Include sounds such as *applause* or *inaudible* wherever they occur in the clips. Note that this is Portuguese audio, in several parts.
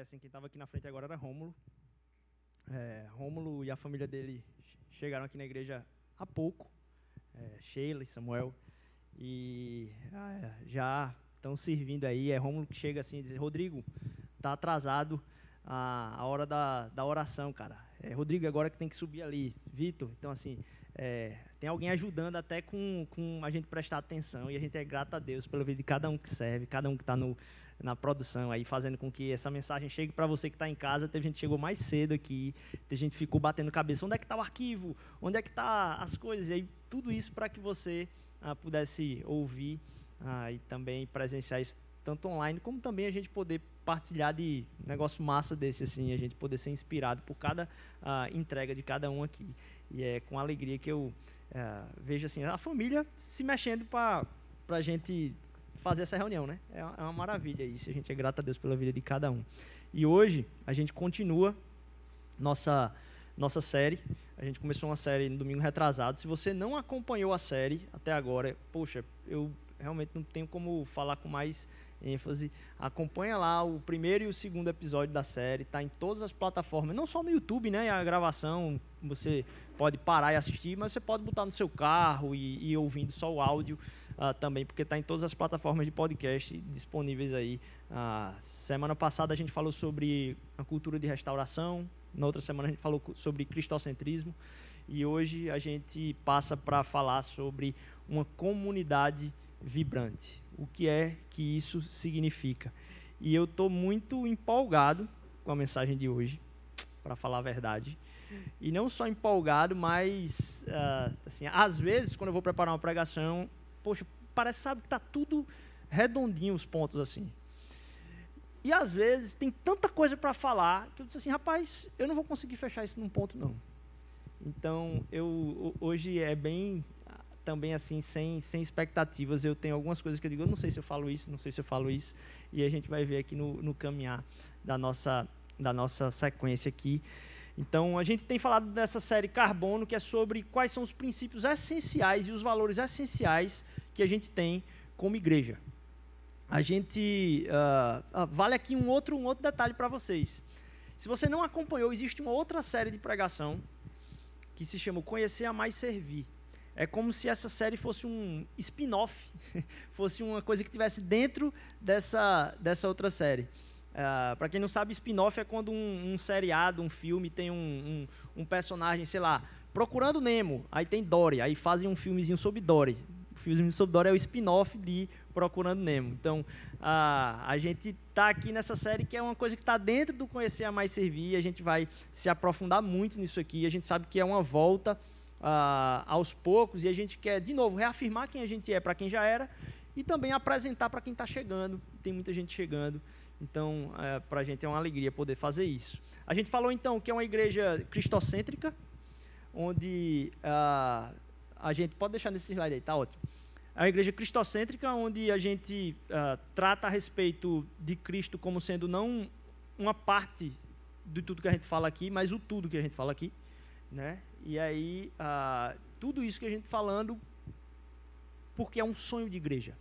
conhecem, quem estava aqui na frente agora era Rômulo. É, Rômulo e a família dele chegaram aqui na igreja há pouco, é, Sheila e Samuel, e ah, já estão servindo aí. É Rômulo que chega assim e diz: Rodrigo, tá atrasado a, a hora da, da oração, cara. É, Rodrigo, agora que tem que subir ali. Vitor, então assim, é, tem alguém ajudando até com, com a gente prestar atenção e a gente é grato a Deus pela vida de cada um que serve, cada um que está na produção aí, fazendo com que essa mensagem chegue para você que está em casa. Teve gente que chegou mais cedo aqui, tem gente que ficou batendo cabeça. Onde é que está o arquivo? Onde é que está as coisas? E aí, tudo isso para que você ah, pudesse ouvir ah, e também presenciar isso tanto online como também a gente poder partilhar de negócio massa desse assim, a gente poder ser inspirado por cada ah, entrega de cada um aqui. E é com alegria que eu é, vejo assim, a família se mexendo para a gente fazer essa reunião, né? É uma, é uma maravilha isso. A gente é grato a Deus pela vida de cada um. E hoje a gente continua nossa nossa série. A gente começou uma série no domingo retrasado. Se você não acompanhou a série até agora, poxa, eu realmente não tenho como falar com mais ênfase. Acompanha lá o primeiro e o segundo episódio da série, tá em todas as plataformas, não só no YouTube, né? A gravação você pode parar e assistir, mas você pode botar no seu carro e, e ouvindo só o áudio uh, também, porque está em todas as plataformas de podcast disponíveis aí. Uh, semana passada a gente falou sobre a cultura de restauração, na outra semana a gente falou sobre cristocentrismo e hoje a gente passa para falar sobre uma comunidade vibrante. O que é que isso significa? E eu estou muito empolgado com a mensagem de hoje, para falar a verdade. E não só empolgado, mas uh, assim, às vezes quando eu vou preparar uma pregação, poxa, parece sabe que está tudo redondinho os pontos assim. E às vezes tem tanta coisa para falar que eu disse assim, rapaz, eu não vou conseguir fechar isso num ponto não. Então, eu hoje é bem também assim, sem, sem expectativas. Eu tenho algumas coisas que eu digo, eu não sei se eu falo isso, não sei se eu falo isso, e a gente vai ver aqui no, no caminhar da nossa, da nossa sequência aqui. Então, a gente tem falado dessa série Carbono, que é sobre quais são os princípios essenciais e os valores essenciais que a gente tem como igreja. A gente. Uh, vale aqui um outro, um outro detalhe para vocês. Se você não acompanhou, existe uma outra série de pregação que se chama Conhecer a Mais Servir é como se essa série fosse um spin-off, *laughs* fosse uma coisa que tivesse dentro dessa, dessa outra série. Uh, para quem não sabe, spin-off é quando um, um, seriado, um filme tem um, um, um, personagem, sei lá, procurando Nemo, aí tem Dory, aí fazem um filmezinho sobre Dory. O filme sobre Dory é o spin-off de Procurando Nemo. Então, a gente está aqui nessa série que é uma coisa que está dentro do Conhecer a Mais Servir, a gente vai se aprofundar muito nisso aqui, a gente sabe que é uma volta uh, aos poucos e a gente quer, de novo, reafirmar quem a gente é para quem já era e também apresentar para quem está chegando. Tem muita gente chegando, então uh, para a gente é uma alegria poder fazer isso. A gente falou então que é uma igreja cristocêntrica, onde a gente pode deixar nesse slide aí, tá ótimo. É uma igreja cristocêntrica onde a gente uh, trata a respeito de Cristo como sendo não uma parte de tudo que a gente fala aqui, mas o tudo que a gente fala aqui, né? E aí, tudo isso que a gente falando, porque é um sonho de igreja.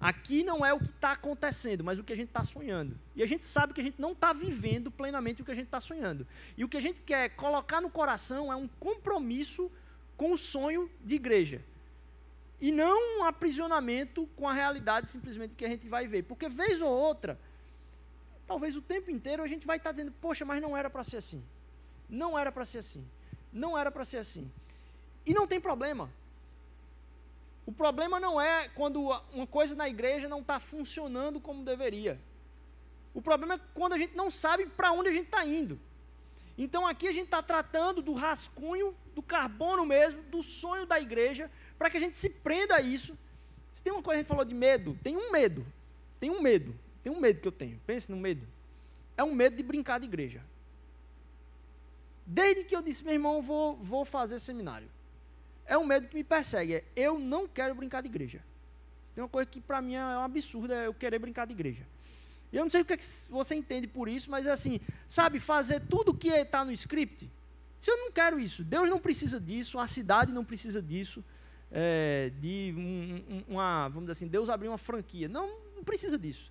Aqui não é o que está acontecendo, mas o que a gente está sonhando. E a gente sabe que a gente não está vivendo plenamente o que a gente está sonhando. E o que a gente quer colocar no coração é um compromisso com o sonho de igreja. E não um aprisionamento com a realidade simplesmente que a gente vai ver. Porque vez ou outra, talvez o tempo inteiro a gente vai estar tá dizendo, poxa, mas não era para ser assim. Não era para ser assim. Não era para ser assim. E não tem problema. O problema não é quando uma coisa na igreja não está funcionando como deveria. O problema é quando a gente não sabe para onde a gente está indo. Então aqui a gente está tratando do rascunho, do carbono mesmo, do sonho da igreja, para que a gente se prenda a isso. Se tem uma coisa que a gente falou de medo, tem um medo. Tem um medo. Tem um medo que eu tenho. Pense no medo. É um medo de brincar de igreja. Desde que eu disse, meu irmão, vou, vou fazer seminário. É um medo que me persegue. É, eu não quero brincar de igreja. Tem uma coisa que para mim é um absurdo, é eu querer brincar de igreja. Eu não sei o que, é que você entende por isso, mas é assim, sabe, fazer tudo o que está no script. Se eu não quero isso, Deus não precisa disso, a cidade não precisa disso, é, de um, uma, vamos dizer assim, Deus abrir uma franquia. Não, não precisa disso.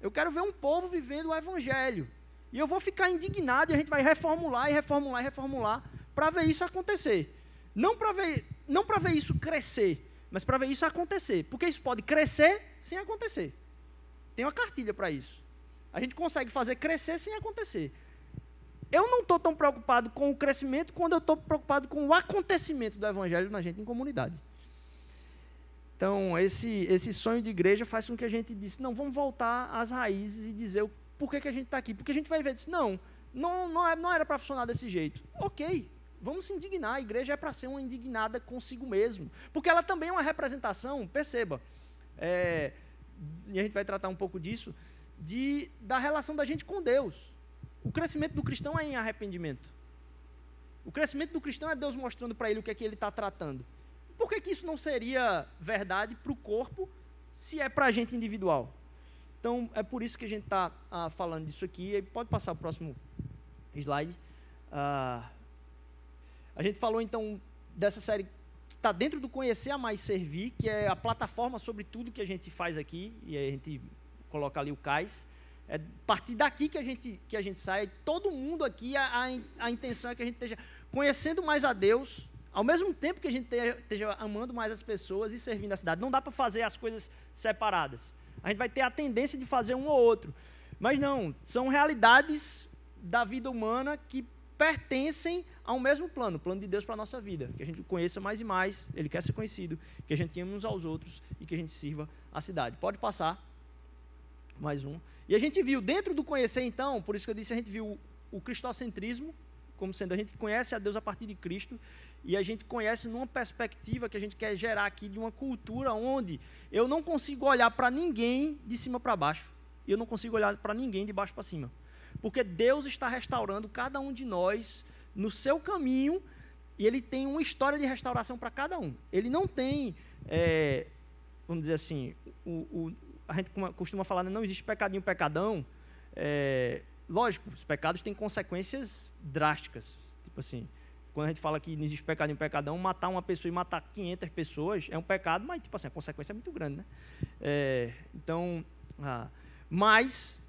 Eu quero ver um povo vivendo o evangelho. E eu vou ficar indignado e a gente vai reformular e reformular e reformular para ver isso acontecer. Não para ver, não ver isso crescer, mas para ver isso acontecer. Porque isso pode crescer sem acontecer. Tem uma cartilha para isso. A gente consegue fazer crescer sem acontecer. Eu não estou tão preocupado com o crescimento quando eu estou preocupado com o acontecimento do evangelho na gente em comunidade. Então, esse, esse sonho de igreja faz com que a gente disse, não, vamos voltar às raízes e dizer por que, que a gente está aqui. Porque a gente vai ver, disse, não, não, não, é, não era para funcionar desse jeito. Ok, vamos se indignar. A igreja é para ser uma indignada consigo mesmo. Porque ela também é uma representação, perceba, é, e a gente vai tratar um pouco disso, de, da relação da gente com Deus. O crescimento do cristão é em arrependimento. O crescimento do cristão é Deus mostrando para ele o que é que ele está tratando. Por que, que isso não seria verdade para o corpo se é para a gente individual? Então, é por isso que a gente está ah, falando disso aqui. Pode passar o próximo slide. Ah, a gente falou, então, dessa série que está dentro do Conhecer a Mais Servir, que é a plataforma sobre tudo que a gente faz aqui, e a gente coloca ali o CAIS. É a partir daqui que a gente, que a gente sai. Todo mundo aqui, a, a, intenção é que a gente esteja conhecendo mais a Deus, ao mesmo tempo que a gente esteja amando mais as pessoas e servindo a cidade. Não dá para fazer as coisas separadas. A gente vai ter a tendência de fazer um ou outro. Mas não, são realidades da vida humana que pertencem ao mesmo plano, o plano de Deus para a nossa vida. Que a gente conheça mais e mais, Ele quer ser conhecido, que a gente ame uns aos outros e que a gente sirva a cidade. Pode passar. Mais um. E a gente viu, dentro do conhecer, então, por isso que eu disse, a gente viu o cristocentrismo, como sendo a gente conhece a Deus a partir de Cristo, e a gente conhece numa perspectiva que a gente quer gerar aqui de uma cultura onde eu não consigo olhar para ninguém de cima para baixo, e eu não consigo olhar para ninguém de baixo para cima. Porque Deus está restaurando cada um de nós no seu caminho, e Ele tem uma história de restauração para cada um. Ele não tem, é, vamos dizer assim, o, o, a gente costuma falar, né, não existe pecadinho, pecadão. É, lógico, os pecados têm consequências drásticas. Tipo assim, quando a gente fala que não existe pecado em pecadão, matar uma pessoa e matar 500 pessoas é um pecado, mas tipo assim, a consequência é muito grande, né? É, então, ah, mas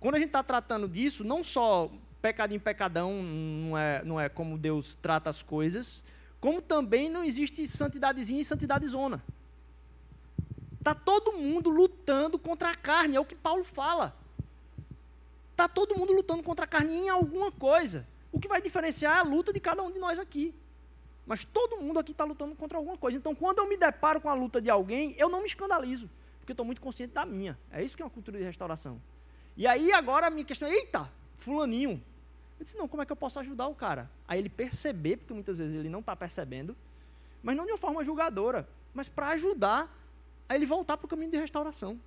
quando a gente está tratando disso, não só pecado em pecadão não é, não é como Deus trata as coisas, como também não existe santidadezinha e santidade zona. Está todo mundo lutando contra a carne, é o que Paulo fala. Está todo mundo lutando contra a carne em alguma coisa. O que vai diferenciar é a luta de cada um de nós aqui. Mas todo mundo aqui está lutando contra alguma coisa. Então, quando eu me deparo com a luta de alguém, eu não me escandalizo, porque estou muito consciente da minha. É isso que é uma cultura de restauração. E aí, agora, a minha questão é: eita, Fulaninho. Eu disse: não, como é que eu posso ajudar o cara? Aí ele perceber, porque muitas vezes ele não está percebendo, mas não de uma forma julgadora, mas para ajudar a ele voltar para o caminho de restauração.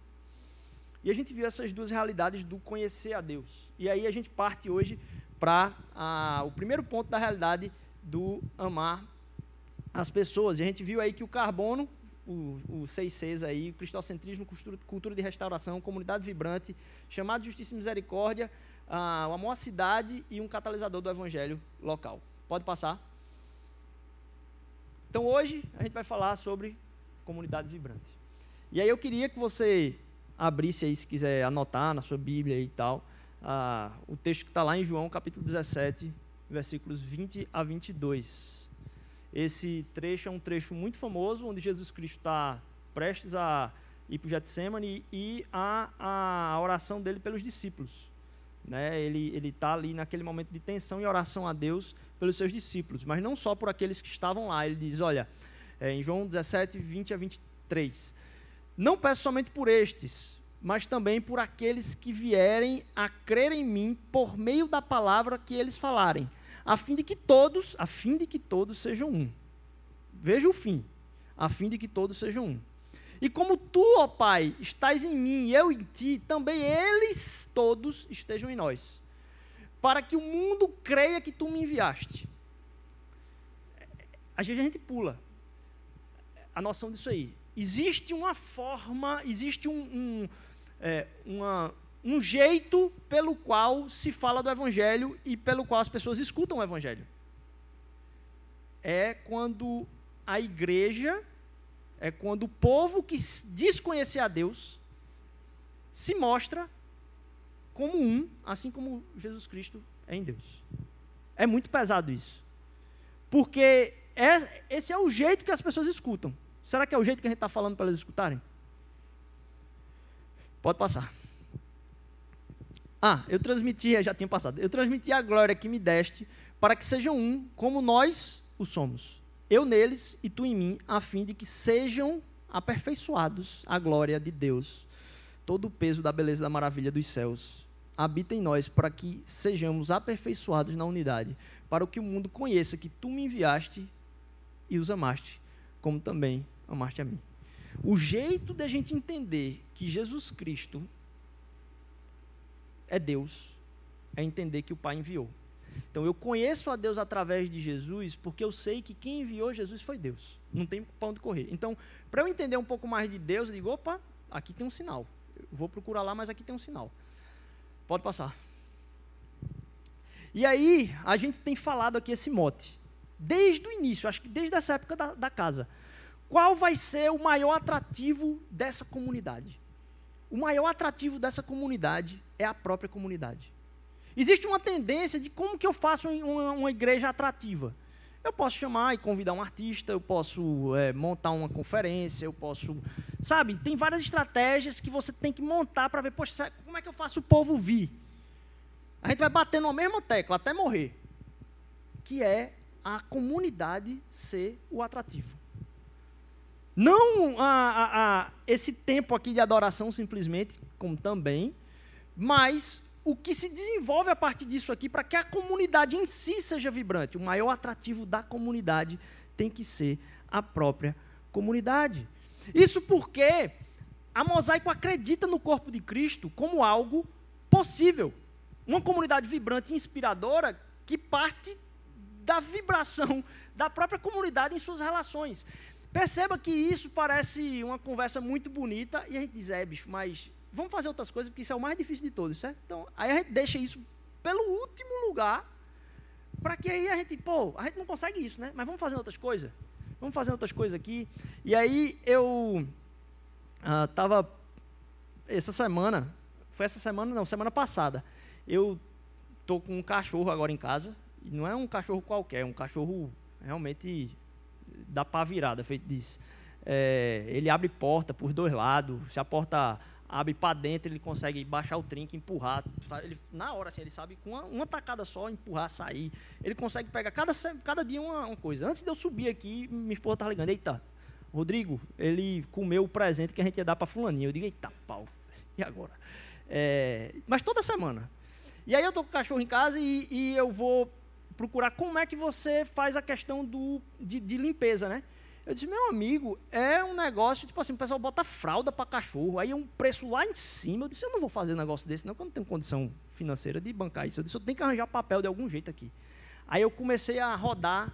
E a gente viu essas duas realidades do conhecer a Deus. E aí a gente parte hoje para o primeiro ponto da realidade do amar as pessoas. E a gente viu aí que o carbono, o, o 6Cs aí, cristocentrismo, cultura de restauração, comunidade vibrante, chamado justiça e misericórdia, a, uma maior cidade e um catalisador do evangelho local. Pode passar. Então hoje a gente vai falar sobre comunidade vibrante. E aí eu queria que você abrisse aí, se quiser anotar na sua Bíblia e tal, ah, o texto que está lá em João, capítulo 17, versículos 20 a 22. Esse trecho é um trecho muito famoso, onde Jesus Cristo está prestes a ir para o Getsemane e a, a oração dele pelos discípulos. Né? Ele está ali naquele momento de tensão e oração a Deus pelos seus discípulos, mas não só por aqueles que estavam lá. Ele diz: olha, é, em João 17, 20 a 23. Não peço somente por estes, mas também por aqueles que vierem a crer em mim por meio da palavra que eles falarem, a fim de que todos, a fim de que todos sejam um. Veja o fim, a fim de que todos sejam um. E como tu, ó Pai, estás em mim e eu em ti, também eles todos estejam em nós, para que o mundo creia que tu me enviaste. Às vezes a gente pula a noção disso aí. Existe uma forma, existe um, um é, uma, um jeito pelo qual se fala do Evangelho e pelo qual as pessoas escutam o Evangelho. É quando a igreja, é quando o povo que diz conhecer a Deus, se mostra como um, assim como Jesus Cristo é em Deus. É muito pesado isso. Porque é, esse é o jeito que as pessoas escutam. Será que é o jeito que a gente está falando para elas escutarem? Pode passar. Ah, eu transmiti, já tinha passado. Eu transmiti a glória que me deste para que sejam um, como nós o somos. Eu neles e tu em mim, a fim de que sejam aperfeiçoados a glória de Deus. Todo o peso da beleza da maravilha dos céus habita em nós para que sejamos aperfeiçoados na unidade, para que o mundo conheça que tu me enviaste e os amaste, como também amaste a mim. O jeito de a gente entender que Jesus Cristo é Deus é entender que o Pai enviou. Então eu conheço a Deus através de Jesus porque eu sei que quem enviou Jesus foi Deus. Não tem pão de correr. Então, para eu entender um pouco mais de Deus, eu digo: opa, aqui tem um sinal. Eu vou procurar lá, mas aqui tem um sinal. Pode passar. E aí, a gente tem falado aqui esse mote. Desde o início, acho que desde essa época da, da casa. Qual vai ser o maior atrativo dessa comunidade? O maior atrativo dessa comunidade é a própria comunidade. Existe uma tendência de como que eu faço uma, uma igreja atrativa. Eu posso chamar e convidar um artista, eu posso é, montar uma conferência, eu posso. Sabe, tem várias estratégias que você tem que montar para ver, poxa, como é que eu faço o povo vir? A gente vai batendo na mesma tecla até morrer. Que é a comunidade ser o atrativo. Não a, a, a, esse tempo aqui de adoração simplesmente, como também, mas o que se desenvolve a partir disso aqui para que a comunidade em si seja vibrante. O maior atrativo da comunidade tem que ser a própria comunidade. Isso porque a Mosaico acredita no corpo de Cristo como algo possível. Uma comunidade vibrante e inspiradora que parte da vibração da própria comunidade em suas relações. Perceba que isso parece uma conversa muito bonita e a gente diz, é, bicho, mas vamos fazer outras coisas, porque isso é o mais difícil de todos, certo? Então, aí a gente deixa isso pelo último lugar, para que aí a gente, pô, a gente não consegue isso, né? Mas vamos fazer outras coisas. Vamos fazer outras coisas aqui. E aí eu estava, uh, essa semana, foi essa semana, não, semana passada, eu tô com um cachorro agora em casa, e não é um cachorro qualquer, é um cachorro realmente da pá virada, feito disso. É, ele abre porta por dois lados, se a porta abre para dentro, ele consegue baixar o trinco, empurrar. Ele, na hora, assim, ele sabe com uma, uma tacada só, empurrar, sair. Ele consegue pegar cada, cada dia uma, uma coisa. Antes de eu subir aqui, minha esposa estava ligando, eita, Rodrigo, ele comeu o presente que a gente ia dar para fulaninho. Eu digo, eita, pau, e agora? É, mas toda semana. E aí eu tô com o cachorro em casa e, e, eu vou procurar como é que você faz a questão do, de, de limpeza, né? Eu disse, meu amigo, é um negócio, tipo assim, o pessoal bota fralda para cachorro, aí é um preço lá em cima. Eu disse, eu não vou fazer um negócio desse, não, porque eu não tenho condição financeira de bancar isso. Eu disse, eu tenho que arranjar papel de algum jeito aqui. Aí eu comecei a rodar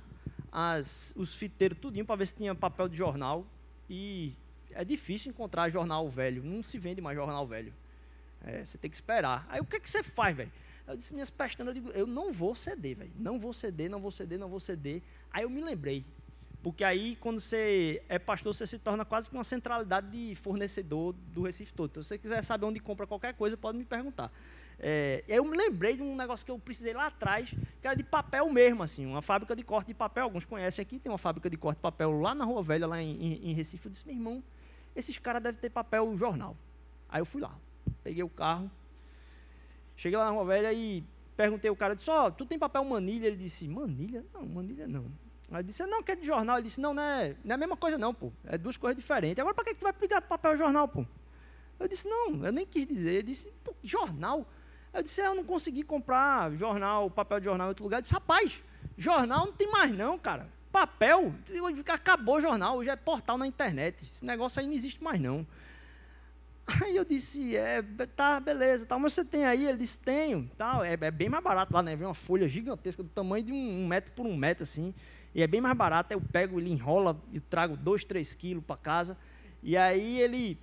as, os fiteiros tudinho para ver se tinha papel de jornal. E é difícil encontrar jornal velho, não se vende mais jornal velho. É, você tem que esperar. Aí o que, é que você faz, velho? Eu disse, minhas pestanas, eu digo, eu não vou ceder, velho. Não vou ceder, não vou ceder, não vou ceder. Aí eu me lembrei, porque aí, quando você é pastor, você se torna quase que uma centralidade de fornecedor do Recife todo. Então, se você quiser saber onde compra qualquer coisa, pode me perguntar. É, eu me lembrei de um negócio que eu precisei lá atrás, que era de papel mesmo, assim, uma fábrica de corte de papel. Alguns conhecem aqui, tem uma fábrica de corte de papel lá na Rua Velha, lá em, em, Recife. Eu disse, meu irmão, esses caras devem ter papel jornal. Aí eu fui lá, peguei o carro, cheguei lá na Rua Velha e perguntei ao cara, disse, ó, oh, tu tem papel manilha? Ele disse, manilha? Não, manilha não. Aí disse, não, que é de jornal. Ele disse, não, não é, não é a mesma coisa não, pô. É duas coisas diferentes. Agora, para que tu vai pegar papel jornal, pô? Eu disse, não, eu nem quis dizer. Ele disse, pô, jornal? Eu disse, é, eu não consegui comprar jornal, papel de jornal em outro lugar. Eu disse, rapaz, jornal não tem mais não, cara. Papel, acabou o jornal, hoje é portal na internet. Esse negócio aí não existe mais não. Aí eu disse, é, tá, beleza, tal, mas você tem aí? Ele disse, tenho, tal, é, é bem mais barato lá, né? Vem uma folha gigantesca do tamanho de um, um metro por um metro, assim. E é bem mais barato. Eu pego, ele enrola e trago dois, três quilos para casa. E aí ele,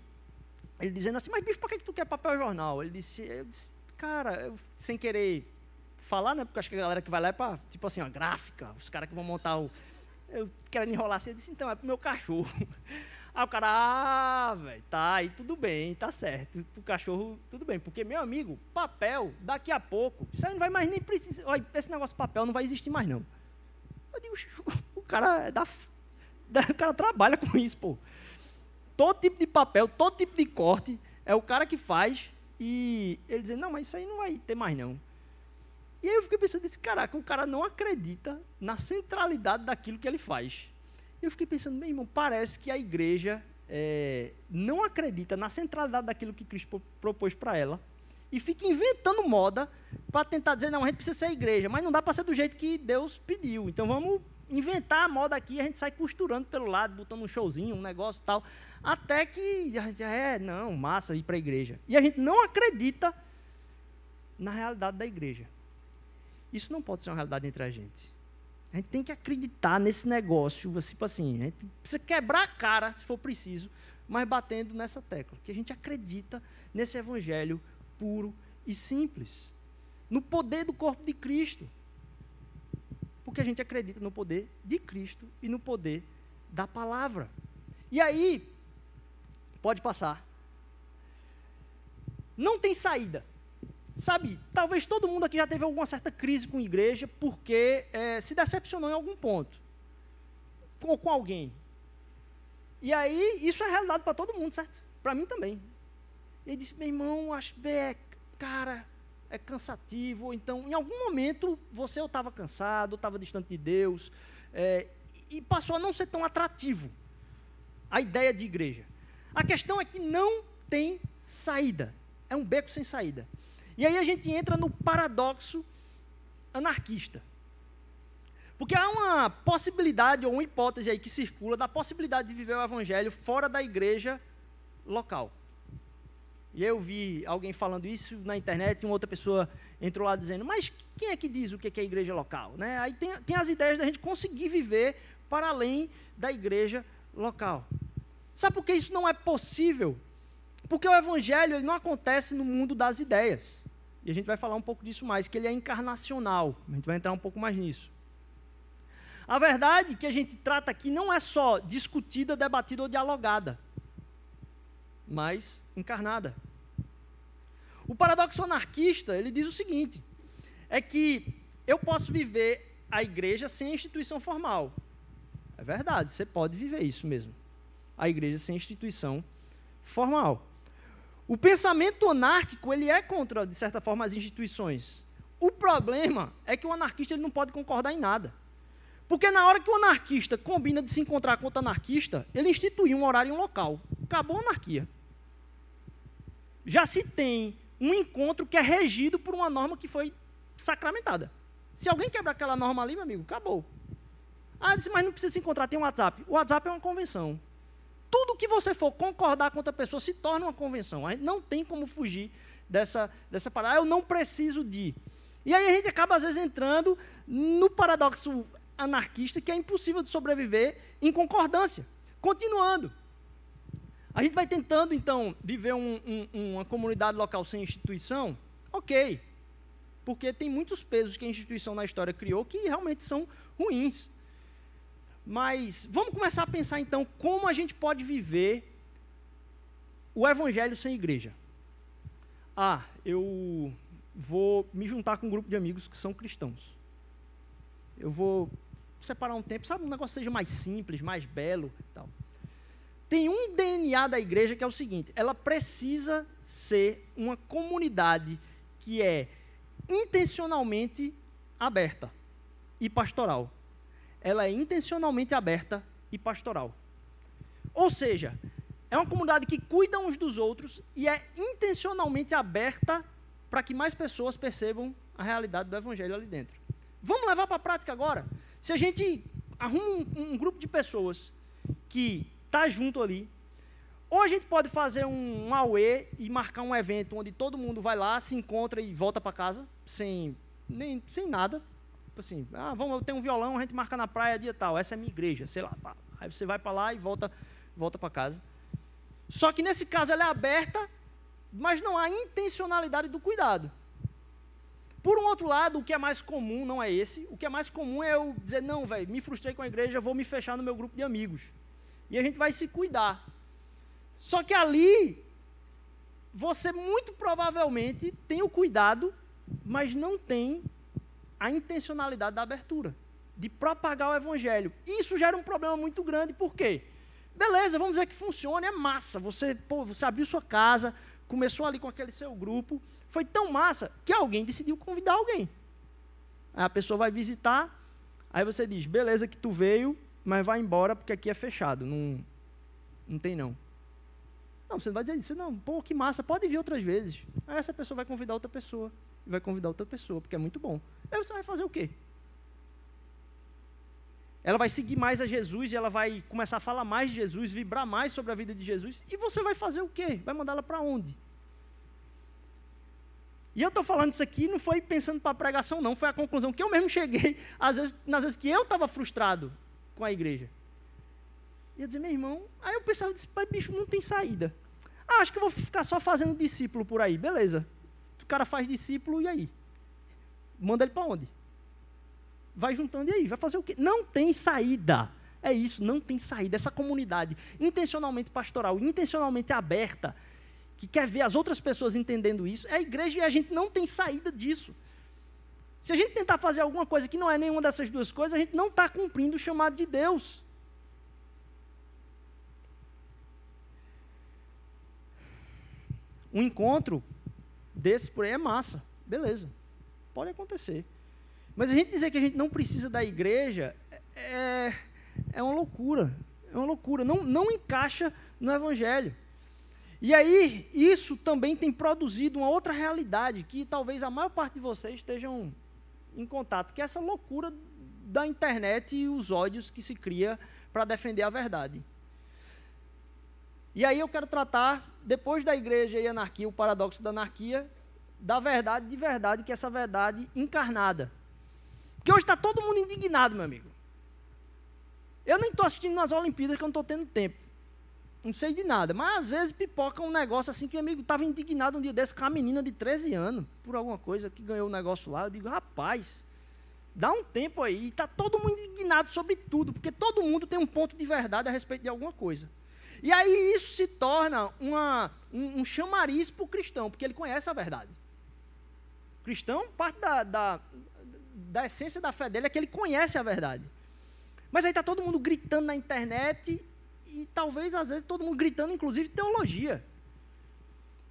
ele dizendo assim, mas bicho, por que, tu quer papel jornal? Ele disse, eu disse cara, eu, sem querer falar, né? Porque acho que a galera que vai lá é para, tipo assim, a gráfica, os caras que vão montar o. Eu quero enrolar assim, eu disse, então, é pro meu cachorro. *laughs* Aí o cara, ah, velho, tá, aí tudo bem, tá certo. O cachorro, tudo bem. Porque, meu amigo, papel, daqui a pouco, isso aí não vai mais nem precisar. Olha, esse negócio de papel não vai existir mais, não. Eu digo, o cara é da. *laughs* O cara trabalha com isso, pô. Todo tipo de papel, todo tipo de corte, é o cara que faz. E ele dizendo, não, mas isso aí não vai ter mais, não. E aí eu fiquei pensando, disse, caraca, o cara não acredita na centralidade daquilo que ele faz. Eu fiquei pensando, meu irmão, parece que a igreja é, não acredita na centralidade daquilo que Cristo propôs para ela e fica inventando moda para tentar dizer, não, a gente precisa ser igreja, mas não dá para ser do jeito que Deus pediu. Então vamos inventar a moda aqui, a gente sai costurando pelo lado, botando um showzinho, um negócio tal, até que é, não, massa ir para a igreja. E a gente não acredita na realidade da igreja. Isso não pode ser uma realidade entre a gente. A gente tem que acreditar nesse negócio, tipo assim, a gente precisa quebrar a cara, se for preciso, mas batendo nessa tecla, que a gente acredita nesse evangelho puro e simples, no poder do corpo de Cristo. Porque a gente acredita no poder de Cristo e no poder da palavra. E aí, pode passar. Não tem saída. Sabe, talvez todo mundo aqui já teve alguma certa crise com a igreja porque é, se decepcionou em algum ponto. Ou com alguém. E aí, isso é realidade para todo mundo, certo? Para mim também. Ele disse, meu irmão, acho que é, cara, é cansativo. Então, em algum momento, você ou estava cansado, ou estava distante de Deus, é, e passou a não ser tão atrativo a ideia de igreja. A questão é que não tem saída. É um beco sem saída. E aí a gente entra no paradoxo anarquista. Porque há uma possibilidade ou uma hipótese aí que circula da possibilidade de viver o evangelho fora da igreja local. E eu vi alguém falando isso na internet e uma outra pessoa entrou lá dizendo, mas quem é que diz o que é igreja local? Né? Aí tem, tem as ideias da gente conseguir viver para além da igreja local. Sabe por que isso não é possível? Porque o evangelho ele não acontece no mundo das ideias. E a gente vai falar um pouco disso mais, que ele é encarnacional. A gente vai entrar um pouco mais nisso. A verdade que a gente trata aqui não é só discutida, debatida ou dialogada, mas encarnada. O paradoxo anarquista, ele diz o seguinte: é que eu posso viver a igreja sem instituição formal. É verdade, você pode viver isso mesmo. A igreja sem instituição formal. O pensamento anárquico, ele é contra, de certa forma, as instituições. O problema é que o anarquista ele não pode concordar em nada. Porque na hora que o anarquista combina de se encontrar com outro anarquista, ele institui um horário e um local. Acabou a anarquia. Já se tem um encontro que é regido por uma norma que foi sacramentada. Se alguém quebra aquela norma ali, meu amigo, acabou. Ah, disse, mas não precisa se encontrar, tem um WhatsApp. O WhatsApp é uma convenção tudo que você for concordar com outra pessoa se torna uma convenção. A gente não tem como fugir dessa, dessa parada. Ah, eu não preciso de. E aí a gente acaba, às vezes, entrando no paradoxo anarquista que é impossível de sobreviver em concordância. Continuando. A gente vai tentando, então, viver um, um, uma comunidade local sem instituição? Ok. Porque tem muitos pesos que a instituição na história criou que realmente são ruins. Mas vamos começar a pensar então como a gente pode viver o evangelho sem igreja. Ah, eu vou me juntar com um grupo de amigos que são cristãos. Eu vou separar um tempo, sabe, um negócio seja mais simples, mais belo e tal. Tem um DNA da igreja que é o seguinte: ela precisa ser uma comunidade que é intencionalmente aberta e pastoral ela é intencionalmente aberta e pastoral. Ou seja, é uma comunidade que cuida uns dos outros e é intencionalmente aberta para que mais pessoas percebam a realidade do evangelho ali dentro. Vamos levar para a prática agora? Se a gente arruma um, um grupo de pessoas que está junto ali, ou a gente pode fazer um, um AUE e marcar um evento onde todo mundo vai lá, se encontra e volta para casa, sem, nem, sem nada, Tipo assim, ah, vamos, tenho um violão, a gente marca na praia dia tal, essa é a minha igreja, sei lá. Pá. Aí você vai para lá e volta, volta para casa. Só que nesse caso ela é aberta, mas não há intencionalidade do cuidado. Por um outro lado, o que é mais comum não é esse. O que é mais comum é eu dizer, não, velho, me frustrei com a igreja, vou me fechar no meu grupo de amigos. E a gente vai se cuidar. Só que ali, você muito provavelmente tem o cuidado, mas não tem a intencionalidade da abertura, de propagar o evangelho. Isso gera um problema muito grande, por quê? Beleza, vamos dizer que funciona, é massa. Você, pô, você abriu sua casa, começou ali com aquele seu grupo, foi tão massa que alguém decidiu convidar alguém. Aí a pessoa vai visitar, aí você diz, beleza que tu veio, mas vai embora porque aqui é fechado, não, não tem não. Não, você não vai dizer isso, não, pô, que massa, pode vir outras vezes. Aí essa pessoa vai convidar outra pessoa, e vai convidar outra pessoa, porque é muito bom. Aí você vai fazer o quê? Ela vai seguir mais a Jesus e ela vai começar a falar mais de Jesus, vibrar mais sobre a vida de Jesus. E você vai fazer o quê? Vai mandá-la para onde? E eu estou falando isso aqui, não foi pensando para a pregação, não. Foi a conclusão que eu mesmo cheguei, às vezes, nas vezes que eu estava frustrado com a igreja. E eu dizia, meu irmão, aí eu pensava, disse, pai, bicho, não tem saída. Ah, acho que eu vou ficar só fazendo discípulo por aí. Beleza. O cara faz discípulo, e aí? Manda ele para onde? vai juntando e aí, vai fazer o quê? Não tem saída. É isso, não tem saída. Essa comunidade intencionalmente pastoral, intencionalmente aberta, que quer ver as outras pessoas entendendo isso, é a igreja e a gente não tem saída disso. Se a gente tentar fazer alguma coisa que não é nenhuma dessas duas coisas, a gente não está cumprindo o chamado de Deus. Um encontro desse por aí é massa, beleza, pode acontecer. Mas a gente dizer que a gente não precisa da igreja é, é uma loucura. É uma loucura. Não, não encaixa no Evangelho. E aí, isso também tem produzido uma outra realidade que talvez a maior parte de vocês estejam em contato, que é essa loucura da internet e os ódios que se cria para defender a verdade. E aí eu quero tratar, depois da igreja e anarquia, o paradoxo da anarquia, da verdade de verdade, que é essa verdade encarnada. Porque hoje está todo mundo indignado, meu amigo. Eu nem estou assistindo nas Olimpíadas que eu não estou tendo tempo. Não sei de nada. Mas às vezes pipoca um negócio assim que o amigo estava indignado um dia desse com uma menina de 13 anos, por alguma coisa que ganhou o um negócio lá. Eu digo, rapaz, dá um tempo aí. Está todo mundo indignado sobre tudo, porque todo mundo tem um ponto de verdade a respeito de alguma coisa. E aí isso se torna uma, um, um chamariz para o cristão, porque ele conhece a verdade. O cristão, parte da, da, da essência da fé dele é que ele conhece a verdade. Mas aí está todo mundo gritando na internet e talvez às vezes todo mundo gritando, inclusive teologia.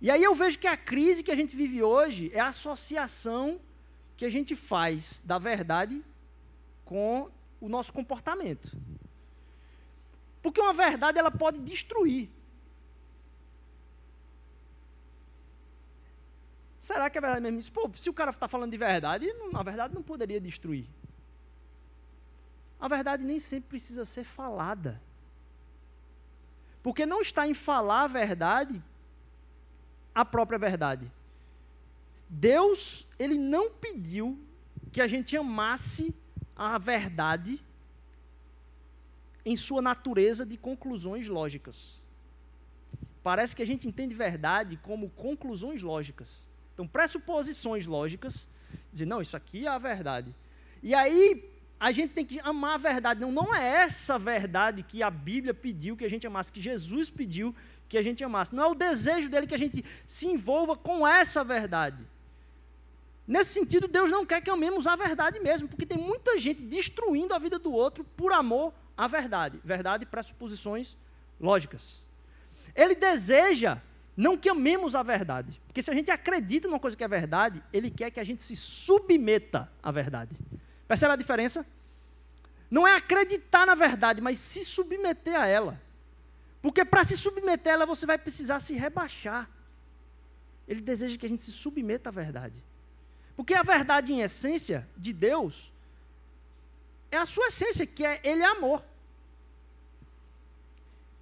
E aí eu vejo que a crise que a gente vive hoje é a associação que a gente faz da verdade com o nosso comportamento. Porque uma verdade ela pode destruir. Será que é verdade mesmo? Pô, se o cara está falando de verdade, na verdade não poderia destruir. A verdade nem sempre precisa ser falada. Porque não está em falar a verdade a própria verdade. Deus, ele não pediu que a gente amasse a verdade em sua natureza de conclusões lógicas. Parece que a gente entende verdade como conclusões lógicas. Então, pressuposições lógicas, dizer, não, isso aqui é a verdade. E aí, a gente tem que amar a verdade. Não, não é essa verdade que a Bíblia pediu que a gente amasse, que Jesus pediu que a gente amasse. Não é o desejo dele que a gente se envolva com essa verdade. Nesse sentido, Deus não quer que amemos a verdade mesmo, porque tem muita gente destruindo a vida do outro por amor à verdade. Verdade pressuposições lógicas. Ele deseja não que amemos a verdade. Porque se a gente acredita numa coisa que é verdade, ele quer que a gente se submeta à verdade. Percebe a diferença? Não é acreditar na verdade, mas se submeter a ela. Porque para se submeter a ela, você vai precisar se rebaixar. Ele deseja que a gente se submeta à verdade. Porque a verdade, em essência, de Deus, é a sua essência, que é Ele é amor.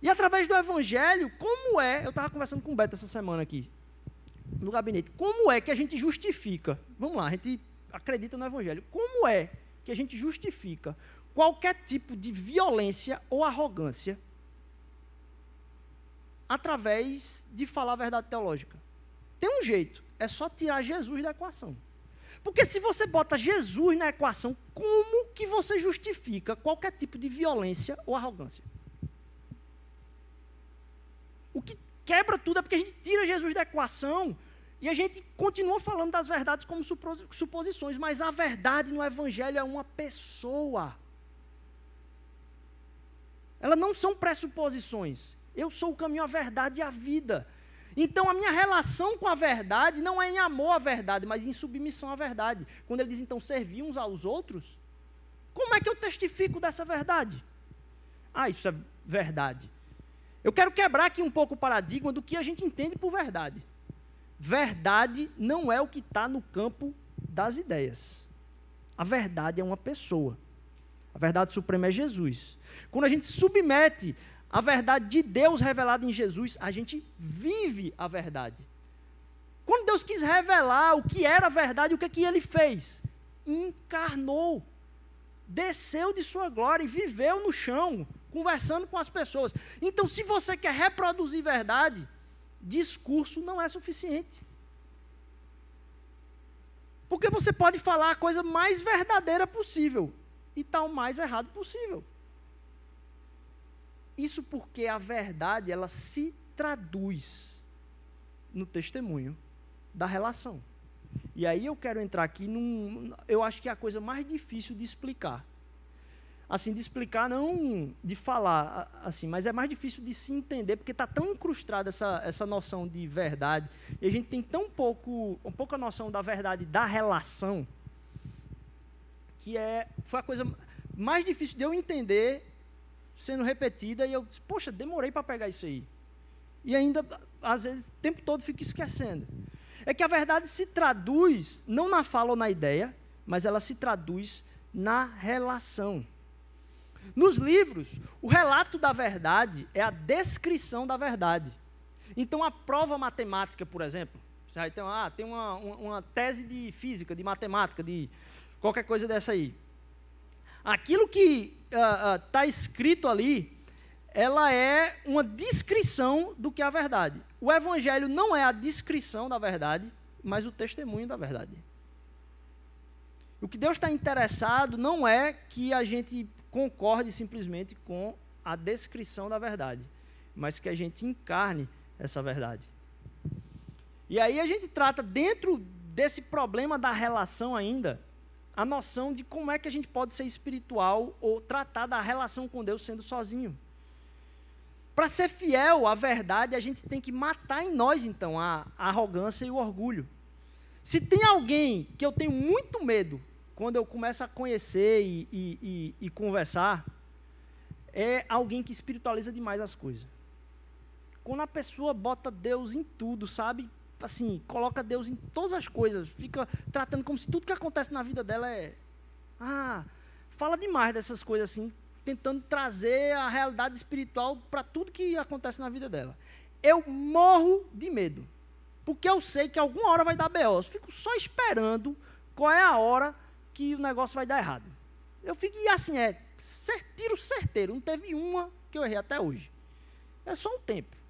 E através do Evangelho, como é, eu estava conversando com o Beto essa semana aqui, no gabinete, como é que a gente justifica, vamos lá, a gente acredita no Evangelho, como é que a gente justifica qualquer tipo de violência ou arrogância através de falar a verdade teológica? Tem um jeito, é só tirar Jesus da equação. Porque se você bota Jesus na equação, como que você justifica qualquer tipo de violência ou arrogância? O que quebra tudo é porque a gente tira Jesus da equação e a gente continua falando das verdades como suposições, mas a verdade no Evangelho é uma pessoa. Elas não são pressuposições. Eu sou o caminho, a verdade e a vida. Então a minha relação com a verdade não é em amor à verdade, mas em submissão à verdade. Quando ele diz então servir uns aos outros, como é que eu testifico dessa verdade? Ah, isso é verdade. Eu quero quebrar aqui um pouco o paradigma do que a gente entende por verdade. Verdade não é o que está no campo das ideias. A verdade é uma pessoa. A verdade suprema é Jesus. Quando a gente submete a verdade de Deus revelada em Jesus, a gente vive a verdade. Quando Deus quis revelar o que era a verdade, o que, é que ele fez? Encarnou, desceu de sua glória e viveu no chão, conversando com as pessoas. Então, se você quer reproduzir verdade, discurso não é suficiente. Porque você pode falar a coisa mais verdadeira possível e o mais errado possível. Isso porque a verdade ela se traduz no testemunho da relação. E aí eu quero entrar aqui num, eu acho que é a coisa mais difícil de explicar assim, de explicar, não de falar, assim, mas é mais difícil de se entender, porque está tão incrustada essa, essa noção de verdade, e a gente tem tão pouco, um pouca noção da verdade da relação, que é, foi a coisa mais difícil de eu entender sendo repetida, e eu disse, poxa, demorei para pegar isso aí. E ainda, às vezes, o tempo todo fico esquecendo. É que a verdade se traduz, não na fala ou na ideia, mas ela se traduz na relação. Nos livros, o relato da verdade é a descrição da verdade. Então, a prova matemática, por exemplo, então, ah, tem uma, uma tese de física, de matemática, de qualquer coisa dessa aí. Aquilo que está uh, uh, escrito ali, ela é uma descrição do que é a verdade. O evangelho não é a descrição da verdade, mas o testemunho da verdade. O que Deus está interessado não é que a gente concorde simplesmente com a descrição da verdade, mas que a gente encarne essa verdade. E aí a gente trata dentro desse problema da relação ainda a noção de como é que a gente pode ser espiritual ou tratar da relação com Deus sendo sozinho. Para ser fiel à verdade, a gente tem que matar em nós, então, a, arrogância e o orgulho. Se tem alguém que eu tenho muito medo quando eu começo a conhecer e, e, e, e conversar, é alguém que espiritualiza demais as coisas. Quando a pessoa bota Deus em tudo, sabe? Assim, coloca Deus em todas as coisas, fica tratando como se tudo que acontece na vida dela é. Ah, fala demais dessas coisas assim, tentando trazer a realidade espiritual para tudo que acontece na vida dela. Eu morro de medo, porque eu sei que alguma hora vai dar B.O. Eu fico só esperando qual é a hora que o negócio vai dar errado. Eu fico, e assim, é tiro certeiro, não teve uma que eu errei até hoje. É só um tempo.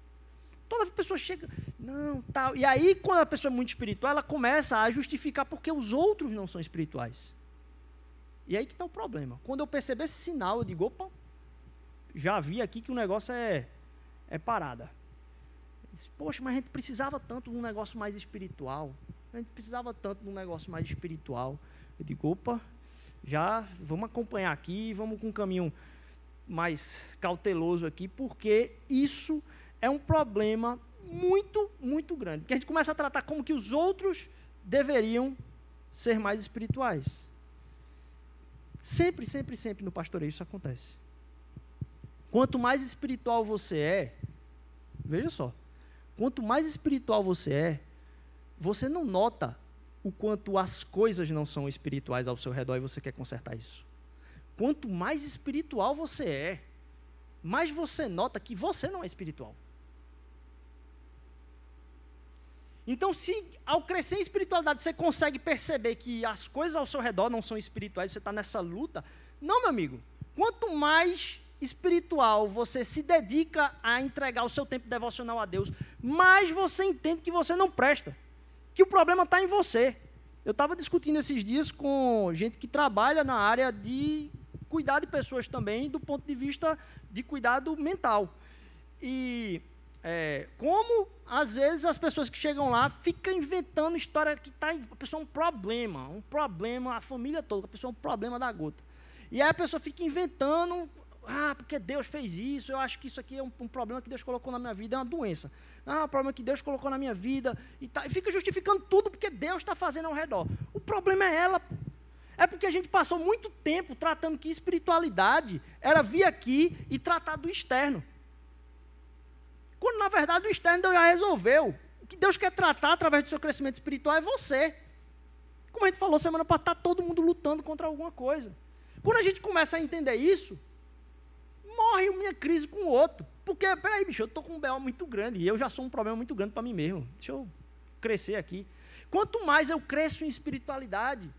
Toda pessoa chega, não, tal. E aí, quando a pessoa é muito espiritual, ela começa a justificar porque os outros não são espirituais. E aí que está o problema. Quando eu perceber esse sinal, eu digo, opa, já vi aqui que o negócio é, é parada. Disse, Poxa, mas a gente precisava tanto de um negócio mais espiritual. A gente precisava tanto de um negócio mais espiritual. Eu digo, opa, já vamos acompanhar aqui, vamos com um caminho mais cauteloso aqui, porque isso é um problema muito, muito grande. Porque a gente começa a tratar como que os outros deveriam ser mais espirituais. Sempre, sempre, sempre no pastoreio isso acontece. Quanto mais espiritual você é, veja só, quanto mais espiritual você é, você não nota o quanto as coisas não são espirituais ao seu redor e você quer consertar isso. Quanto mais espiritual você é, mais você nota que você não é espiritual. Então, se ao crescer em espiritualidade você consegue perceber que as coisas ao seu redor não são espirituais, você está nessa luta, não, meu amigo. Quanto mais espiritual você se dedica a entregar o seu tempo devocional a Deus, mais você entende que você não presta que o problema está em você. Eu estava discutindo esses dias com gente que trabalha na área de cuidar de pessoas também, do ponto de vista de cuidado mental. E é, como às vezes as pessoas que chegam lá ficam inventando história que tá, a pessoa é um problema, um problema, a família toda, a pessoa é um problema da gota. E aí a pessoa fica inventando, ah, porque Deus fez isso, eu acho que isso aqui é um, um problema que Deus colocou na minha vida, é uma doença. Ah, o problema que Deus colocou na minha vida, e, tá, e fica justificando tudo porque Deus está fazendo ao redor. O problema é ela, é porque a gente passou muito tempo tratando que espiritualidade era vir aqui e tratar do externo. Quando na verdade o externo Deus já resolveu. O que Deus quer tratar através do seu crescimento espiritual é você. Como a gente falou semana passada, está todo mundo lutando contra alguma coisa. Quando a gente começa a entender isso, morre minha crise com o outro. Porque, peraí, bicho, eu estou com um BO muito grande e eu já sou um problema muito grande para mim mesmo. Deixa eu crescer aqui. Quanto mais eu cresço em espiritualidade,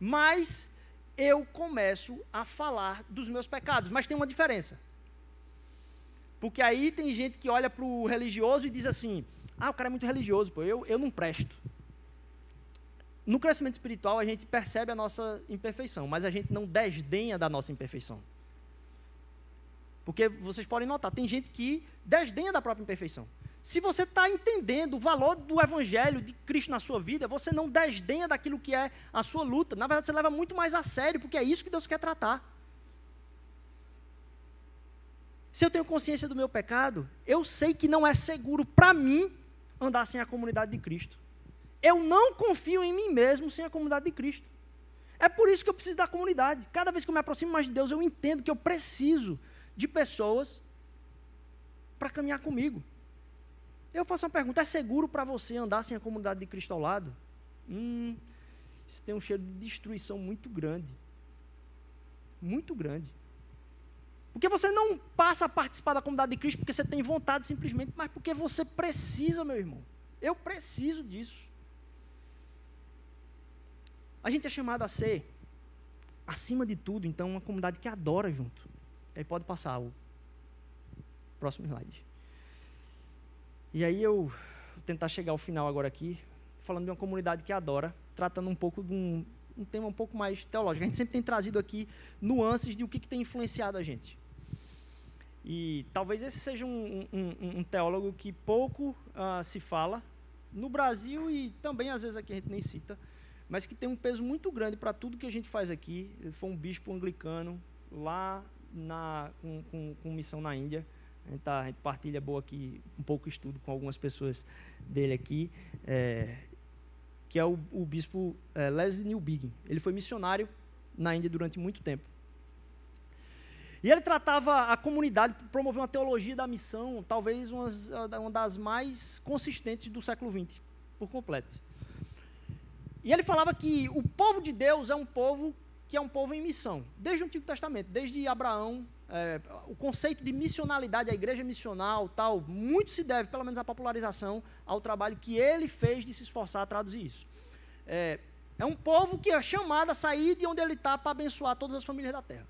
mais eu começo a falar dos meus pecados. Mas tem uma diferença. Porque aí tem gente que olha para o religioso e diz assim: ah, o cara é muito religioso, pô, eu, eu não presto. No crescimento espiritual, a gente percebe a nossa imperfeição, mas a gente não desdenha da nossa imperfeição. Porque vocês podem notar, tem gente que desdenha da própria imperfeição. Se você está entendendo o valor do Evangelho de Cristo na sua vida, você não desdenha daquilo que é a sua luta. Na verdade, você leva muito mais a sério, porque é isso que Deus quer tratar. Se eu tenho consciência do meu pecado, eu sei que não é seguro para mim andar sem a comunidade de Cristo. Eu não confio em mim mesmo sem a comunidade de Cristo. É por isso que eu preciso da comunidade. Cada vez que eu me aproximo mais de Deus, eu entendo que eu preciso de pessoas para caminhar comigo. Eu faço uma pergunta: é seguro para você andar sem a comunidade de Cristo ao lado? Hum, isso tem um cheiro de destruição muito grande. Muito grande. Porque você não passa a participar da comunidade de Cristo porque você tem vontade simplesmente, mas porque você precisa, meu irmão. Eu preciso disso. A gente é chamado a ser, acima de tudo, então, uma comunidade que adora junto. Aí pode passar o próximo slide. E aí eu vou tentar chegar ao final agora aqui, falando de uma comunidade que adora, tratando um pouco de um, um tema um pouco mais teológico. A gente sempre tem trazido aqui nuances de o que, que tem influenciado a gente. E talvez esse seja um, um, um teólogo que pouco uh, se fala no Brasil e também às vezes aqui a gente nem cita, mas que tem um peso muito grande para tudo que a gente faz aqui. Ele foi um bispo anglicano lá na, com, com, com missão na Índia. A gente, tá, a gente, partilha boa aqui, um pouco estudo com algumas pessoas dele aqui, é, que é o, o bispo é, Leslie Newbigin. Ele foi missionário na Índia durante muito tempo. E ele tratava a comunidade, promover uma teologia da missão, talvez umas, uma das mais consistentes do século XX, por completo. E ele falava que o povo de Deus é um povo que é um povo em missão, desde o Antigo Testamento, desde Abraão, é, o conceito de missionalidade, a igreja missional, tal, muito se deve, pelo menos a popularização, ao trabalho que ele fez de se esforçar a traduzir isso. É, é um povo que é chamado a sair de onde ele está para abençoar todas as famílias da terra.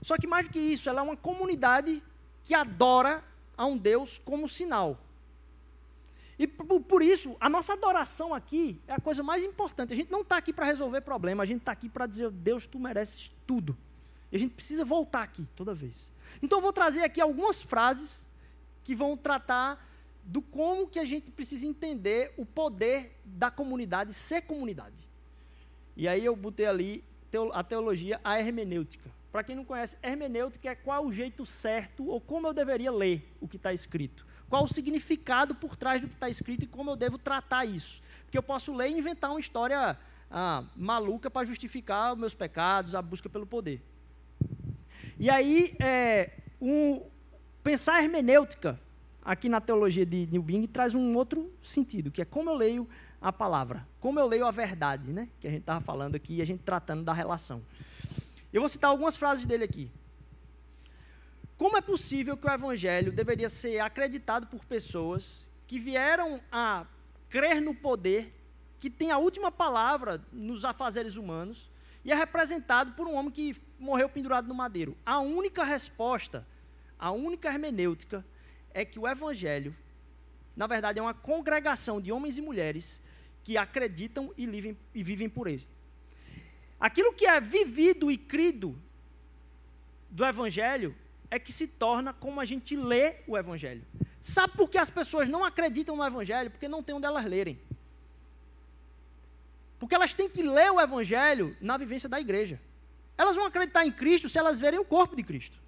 Só que mais do que isso, ela é uma comunidade que adora a um Deus como sinal. E por, isso, a nossa adoração aqui é a coisa mais importante. A gente não está aqui para resolver problema, a gente está aqui para dizer, Deus, tu mereces tudo. E a gente precisa voltar aqui toda vez. Então eu vou trazer aqui algumas frases que vão tratar do como que a gente precisa entender o poder da comunidade ser comunidade. E aí eu botei ali a teologia, a hermenêutica. Para quem não conhece, hermenêutica é qual o jeito certo ou como eu deveria ler o que está escrito. Qual o significado por trás do que está escrito e como eu devo tratar isso. Porque eu posso ler e inventar uma história ah, maluca para justificar os meus pecados, a busca pelo poder. E aí, é, um, pensar hermenêutica, aqui na teologia de Newbing, traz um outro sentido, que é como eu leio a palavra, como eu leio a verdade, né? que a gente estava falando aqui e a gente tratando da relação. Eu vou citar algumas frases dele aqui. Como é possível que o evangelho deveria ser acreditado por pessoas que vieram a crer no poder, que tem a última palavra nos afazeres humanos, e é representado por um homem que morreu pendurado no madeiro? A única resposta, a única hermenêutica, é que o evangelho, na verdade, é uma congregação de homens e mulheres que acreditam e vivem, e vivem por ele. Aquilo que é vivido e crido do Evangelho é que se torna como a gente lê o Evangelho. Sabe por que as pessoas não acreditam no Evangelho? Porque não tem onde elas lerem. Porque elas têm que ler o Evangelho na vivência da igreja. Elas vão acreditar em Cristo se elas verem o corpo de Cristo.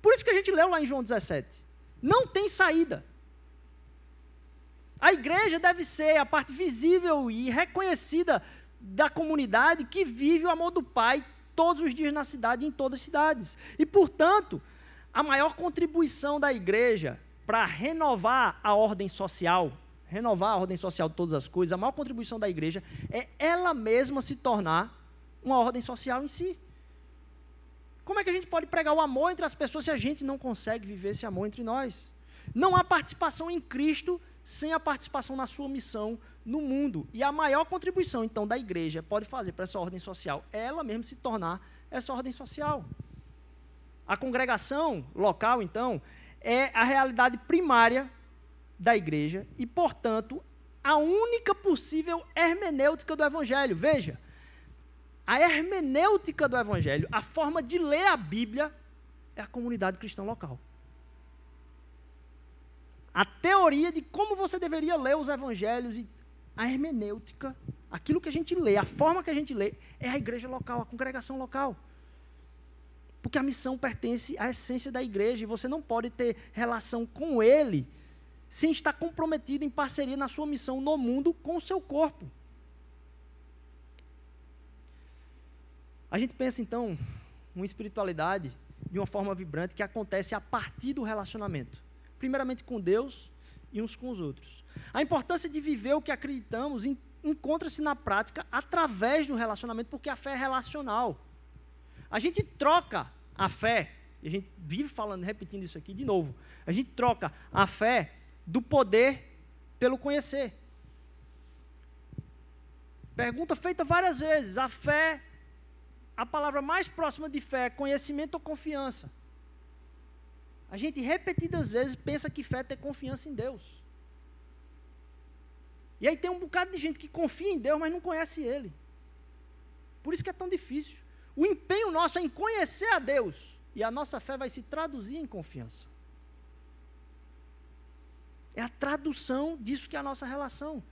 Por isso que a gente leu lá em João 17. Não tem saída. A igreja deve ser a parte visível e reconhecida da comunidade que vive o amor do Pai todos os dias na cidade em todas as cidades. E, portanto, a maior contribuição da igreja para renovar a ordem social, renovar a ordem social de todas as coisas, a maior contribuição da igreja é ela mesma se tornar uma ordem social em si. Como é que a gente pode pregar o amor entre as pessoas se a gente não consegue viver esse amor entre nós? Não há participação em Cristo sem a participação na sua missão no mundo. E a maior contribuição, então, da igreja pode fazer para essa ordem social é ela mesma se tornar essa ordem social. A congregação local, então, é a realidade primária da igreja e, portanto, a única possível hermenêutica do evangelho. Veja, a hermenêutica do evangelho, a forma de ler a Bíblia, é a comunidade cristã local a teoria de como você deveria ler os evangelhos e a hermenêutica, aquilo que a gente lê, a forma que a gente lê, é a igreja local, a congregação local. Porque a missão pertence à essência da igreja e você não pode ter relação com ele sem estar comprometido em parceria na sua missão no mundo com o seu corpo. A gente pensa então uma espiritualidade de uma forma vibrante que acontece a partir do relacionamento primeiramente com Deus e uns com os outros. A importância de viver o que acreditamos encontra-se na prática através do relacionamento, porque a fé é relacional. A gente troca a fé, e a gente vive falando, repetindo isso aqui de novo. A gente troca a fé do poder pelo conhecer. Pergunta feita várias vezes: a fé, a palavra mais próxima de fé é conhecimento ou confiança? A gente repetidas vezes pensa que fé é ter confiança em Deus. E aí tem um bocado de gente que confia em Deus, mas não conhece Ele. Por isso que é tão difícil. O empenho nosso é em conhecer a Deus. E a nossa fé vai se traduzir em confiança. É a tradução disso que é a nossa relação.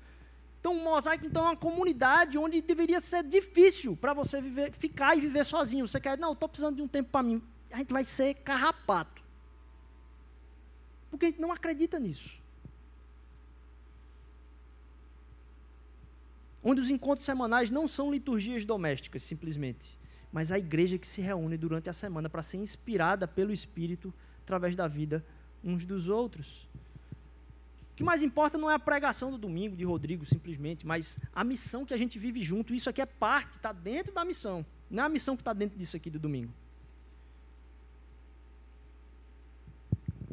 Então, o mosaico então, é uma comunidade onde deveria ser difícil para você viver, ficar e viver sozinho. Você quer, não, estou precisando de um tempo para mim. A gente vai ser carrapato. Porque a gente não acredita nisso. Onde os encontros semanais não são liturgias domésticas, simplesmente, mas a igreja que se reúne durante a semana para ser inspirada pelo Espírito através da vida uns dos outros. O que mais importa não é a pregação do domingo de Rodrigo, simplesmente, mas a missão que a gente vive junto. Isso aqui é parte, está dentro da missão. Não é a missão que está dentro disso aqui do domingo.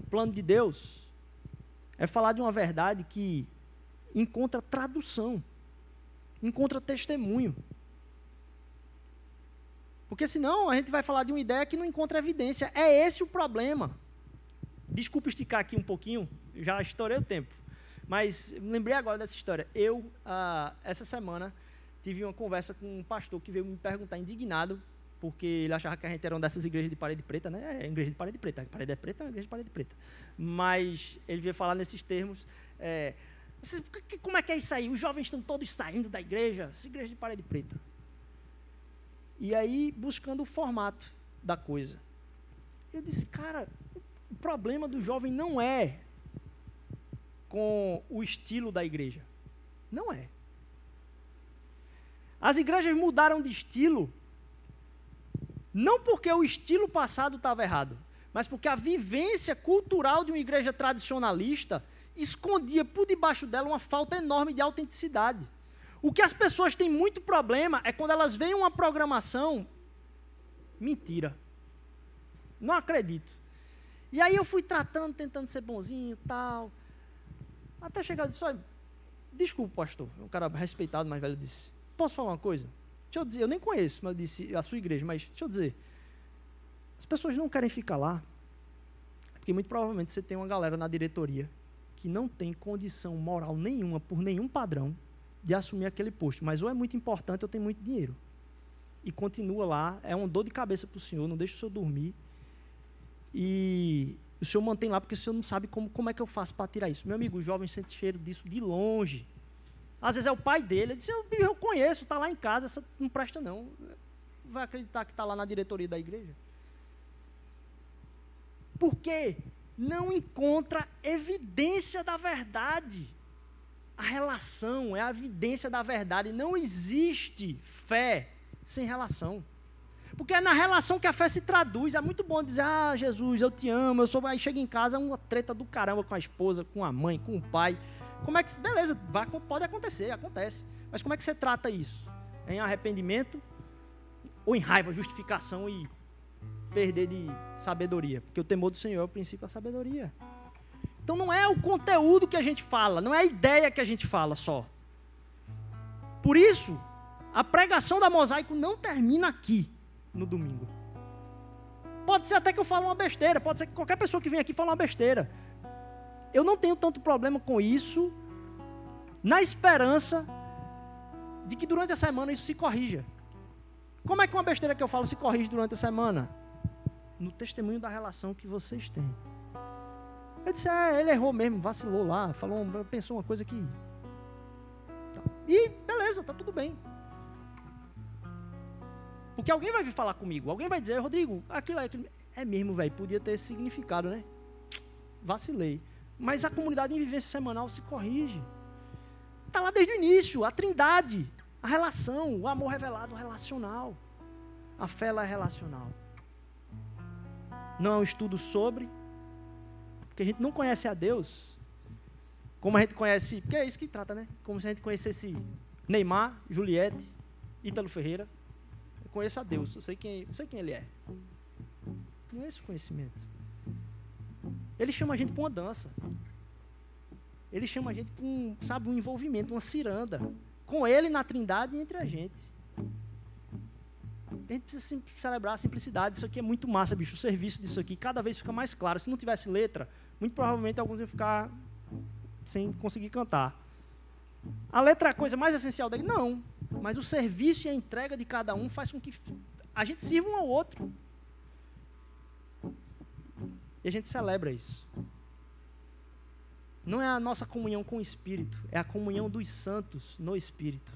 Plano de Deus é falar de uma verdade que encontra tradução, encontra testemunho. Porque senão a gente vai falar de uma ideia que não encontra evidência. É esse o problema. Desculpa esticar aqui um pouquinho, já estourei o tempo. Mas lembrei agora dessa história. Eu, ah, essa semana, tive uma conversa com um pastor que veio me perguntar, indignado, porque ele achava que a gente era uma dessas igrejas de parede preta, né? É igreja de parede preta. A parede é preta, é igreja de parede preta. Mas ele veio falar nesses termos. É, como é que é isso aí? Os jovens estão todos saindo da igreja, essa igreja de parede preta. E aí, buscando o formato da coisa. Eu disse, cara, o problema do jovem não é com o estilo da igreja. Não é. As igrejas mudaram de estilo não porque o estilo passado estava errado, mas porque a vivência cultural de uma igreja tradicionalista escondia por debaixo dela uma falta enorme de autenticidade. O que as pessoas têm muito problema é quando elas veem uma programação. Mentira. Não acredito. E aí eu fui tratando, tentando ser bonzinho tal. Até chegar disse: desculpa, pastor. Um cara respeitado, mais velho, disse: Posso falar uma coisa? Deixa eu dizer, eu nem conheço, mas disse a sua igreja, mas deixa eu dizer. As pessoas não querem ficar lá, porque muito provavelmente você tem uma galera na diretoria que não tem condição moral nenhuma, por nenhum padrão, de assumir aquele posto. Mas ou é muito importante ou tem muito dinheiro. E continua lá, é uma dor de cabeça para o senhor, não deixa o senhor dormir. E, O senhor mantém lá porque o senhor não sabe como, como é que eu faço para tirar isso. Meu amigo, o jovem sente cheiro disso de longe. Às vezes é o pai dele. Ele diz: Eu, eu conheço, está lá em casa, essa não presta não. Vai acreditar que está lá na diretoria da igreja? Por quê? Não encontra evidência da verdade. A relação é a evidência da verdade. Não existe fé sem relação. Porque é na relação que a fé se traduz. É muito bom dizer, ah, Jesus, eu te amo, eu sou. Aí chega em casa, uma treta do caramba com a esposa, com a mãe, com o pai. Como é que. Beleza, vai, pode acontecer, acontece. Mas como é que você trata isso? Em arrependimento ou em raiva, justificação e perder de sabedoria? Porque o temor do Senhor é o princípio da sabedoria. Então não é o conteúdo que a gente fala, não é a ideia que a gente fala só. Por isso, a pregação da mosaico não termina aqui no domingo. Pode ser até que eu fale uma besteira, pode ser que qualquer pessoa que vem aqui fale uma besteira. Eu não tenho tanto problema com isso, na esperança de que durante a semana isso se corrija. Como é que uma besteira que eu falo se corrige durante a semana? No testemunho da relação que vocês têm. Eu disse, é, ele errou mesmo, vacilou lá, falou, pensou uma coisa que. E beleza, tá tudo bem. Porque alguém vai vir falar comigo, alguém vai dizer, Rodrigo, aquilo é, aquilo é mesmo, velho, podia ter significado, né? Vacilei. Mas a comunidade em vivência semanal se corrige. Está lá desde o início, a trindade, a relação, o amor revelado relacional. A fé é relacional. Não é um estudo sobre, porque a gente não conhece a Deus como a gente conhece, porque é isso que trata, né? Como se a gente conhecesse Neymar, Juliette, Ítalo Ferreira, conheço a Deus, eu sei quem, eu sei quem ele é. Não é esse o conhecimento. Ele chama a gente para uma dança. Ele chama a gente para um, sabe, um envolvimento, uma ciranda. Com ele na trindade e entre a gente. A gente precisa celebrar a simplicidade. Isso aqui é muito massa, bicho. O serviço disso aqui cada vez fica mais claro. Se não tivesse letra, muito provavelmente alguns iam ficar sem conseguir cantar. A letra é a coisa mais essencial dele? Não. Mas o serviço e a entrega de cada um faz com que a gente sirva um ao outro. E a gente celebra isso. Não é a nossa comunhão com o Espírito, é a comunhão dos santos no Espírito.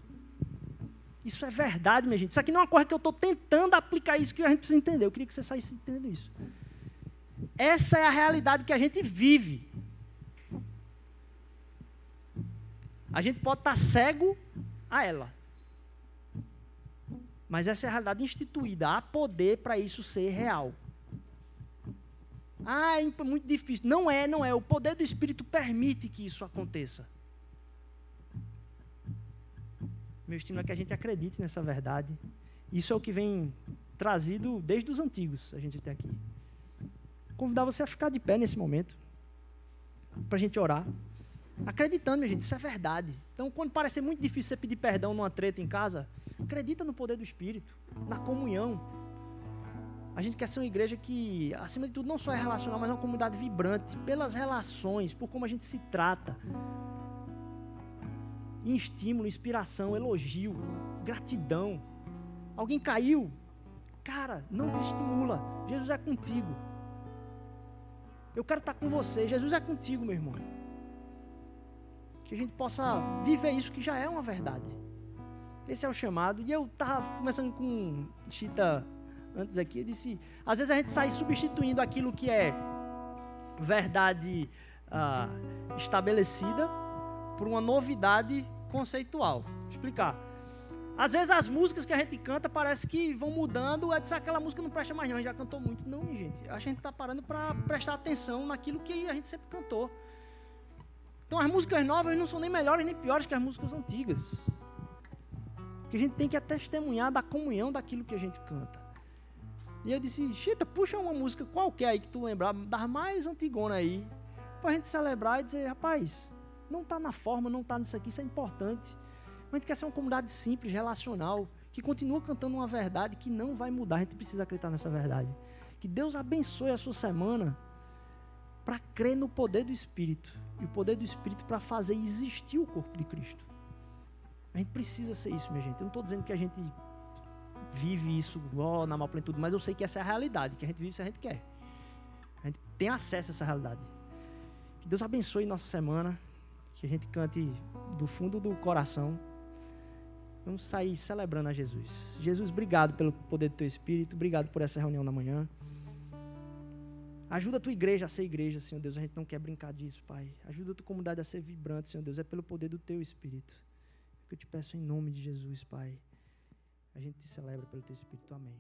Isso é verdade, minha gente. Isso aqui não é uma coisa que eu estou tentando aplicar isso que a gente precisa entender. Eu queria que você saísse entendendo isso. Essa é a realidade que a gente vive. A gente pode estar cego a ela. Mas essa é a realidade instituída. Há poder para isso ser real. Ah, é muito difícil. Não é, não é. O poder do Espírito permite que isso aconteça. Meu estímulo é que a gente acredite nessa verdade. Isso é o que vem trazido desde os antigos, a gente tem aqui. Convidar você a ficar de pé nesse momento, para a gente orar. Acreditando, minha gente, isso é verdade. Então, quando parece muito difícil você pedir perdão numa treta em casa, acredita no poder do Espírito, na comunhão. A gente quer ser uma igreja que, acima de tudo, não só é relacional, mas é uma comunidade vibrante, pelas relações, por como a gente se trata. Estímulo, inspiração, elogio, gratidão. Alguém caiu? Cara, não desestimula. Jesus é contigo. Eu quero estar com você. Jesus é contigo, meu irmão que a gente possa viver isso que já é uma verdade. Esse é o chamado. E eu estava conversando com Chita antes aqui, eu disse, às vezes a gente sai substituindo aquilo que é verdade ah, estabelecida por uma novidade conceitual. Vou explicar. Às vezes as músicas que a gente canta parece que vão mudando, é dizer, aquela música não presta mais não, a gente já cantou muito. Não, gente. A gente está parando para prestar atenção naquilo que a gente sempre cantou. Então as músicas novas não são nem melhores nem piores que as músicas antigas. Que a gente tem que é testemunhar da comunhão daquilo que a gente canta. E eu disse, Chita, puxa uma música qualquer aí que tu lembrar, das mais antigonas aí, para a gente celebrar e dizer, rapaz, não está na forma, não está nisso aqui, isso é importante. A gente quer ser uma comunidade simples, relacional, que continua cantando uma verdade que não vai mudar. A gente precisa acreditar nessa verdade. Que Deus abençoe a sua semana para crer no poder do Espírito e o poder do Espírito para fazer existir o corpo de Cristo. A gente precisa ser isso, minha gente. Eu não estou dizendo que a gente vive isso oh, na mal plenitude, mas eu sei que essa é a realidade, que a gente vive se a gente quer. A gente tenha acesso a essa realidade. Que Deus abençoe nossa semana. Que a gente cante do fundo do coração. Vamos sair celebrando a Jesus. Jesus, obrigado pelo poder do teu Espírito. Obrigado por essa reunião da manhã. Ajuda a tua igreja a ser igreja, Senhor Deus. A gente não quer brincar disso, Pai. Ajuda a tua comunidade a ser vibrante, Senhor Deus. É pelo poder do teu Espírito. Que eu te peço em nome de Jesus, Pai. A gente te celebra pelo teu Espírito. Amém.